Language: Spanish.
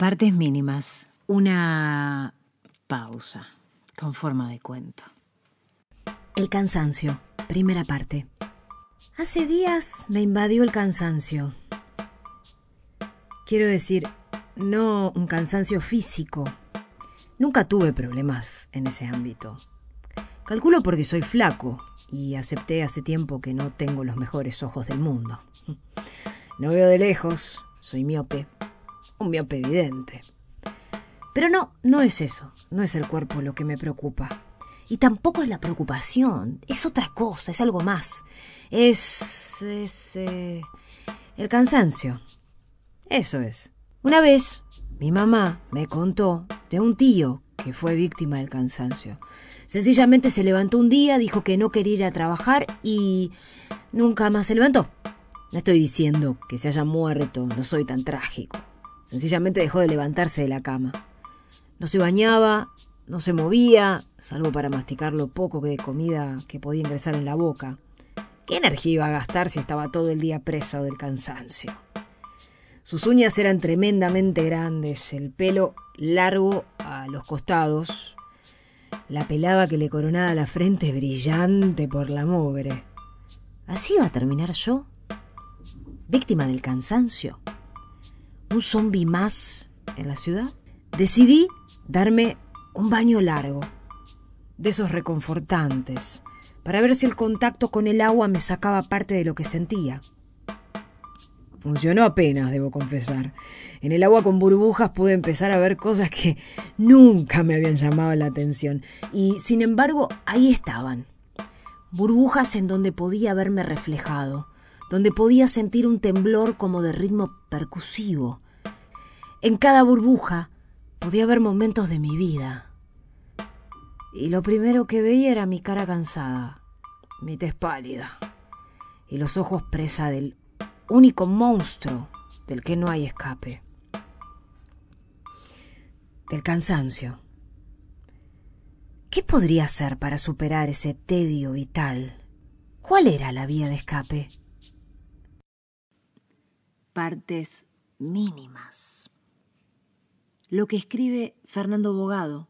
Partes mínimas. Una pausa con forma de cuento. El cansancio. Primera parte. Hace días me invadió el cansancio. Quiero decir, no un cansancio físico. Nunca tuve problemas en ese ámbito. Calculo porque soy flaco y acepté hace tiempo que no tengo los mejores ojos del mundo. No veo de lejos, soy miope, un miope evidente. Pero no, no es eso, no es el cuerpo lo que me preocupa. Y tampoco es la preocupación, es otra cosa, es algo más. Es... es... Eh, el cansancio. Eso es. Una vez, mi mamá me contó de un tío que fue víctima del cansancio. Sencillamente se levantó un día, dijo que no quería ir a trabajar y nunca más se levantó. No estoy diciendo que se haya muerto, no soy tan trágico. Sencillamente dejó de levantarse de la cama. No se bañaba, no se movía, salvo para masticar lo poco de comida que podía ingresar en la boca. ¿Qué energía iba a gastar si estaba todo el día preso del cansancio? Sus uñas eran tremendamente grandes, el pelo largo a los costados, la pelada que le coronaba la frente brillante por la mugre. ¿Así iba a terminar yo? ¿Víctima del cansancio? ¿Un zombi más en la ciudad? Decidí darme un baño largo, de esos reconfortantes, para ver si el contacto con el agua me sacaba parte de lo que sentía. Funcionó apenas, debo confesar. En el agua con burbujas pude empezar a ver cosas que nunca me habían llamado la atención. Y sin embargo, ahí estaban. Burbujas en donde podía verme reflejado, donde podía sentir un temblor como de ritmo percusivo. En cada burbuja podía ver momentos de mi vida. Y lo primero que veía era mi cara cansada, mi tez pálida y los ojos presa del único monstruo del que no hay escape. Del cansancio. ¿Qué podría hacer para superar ese tedio vital? ¿Cuál era la vía de escape? Partes mínimas. Lo que escribe Fernando Bogado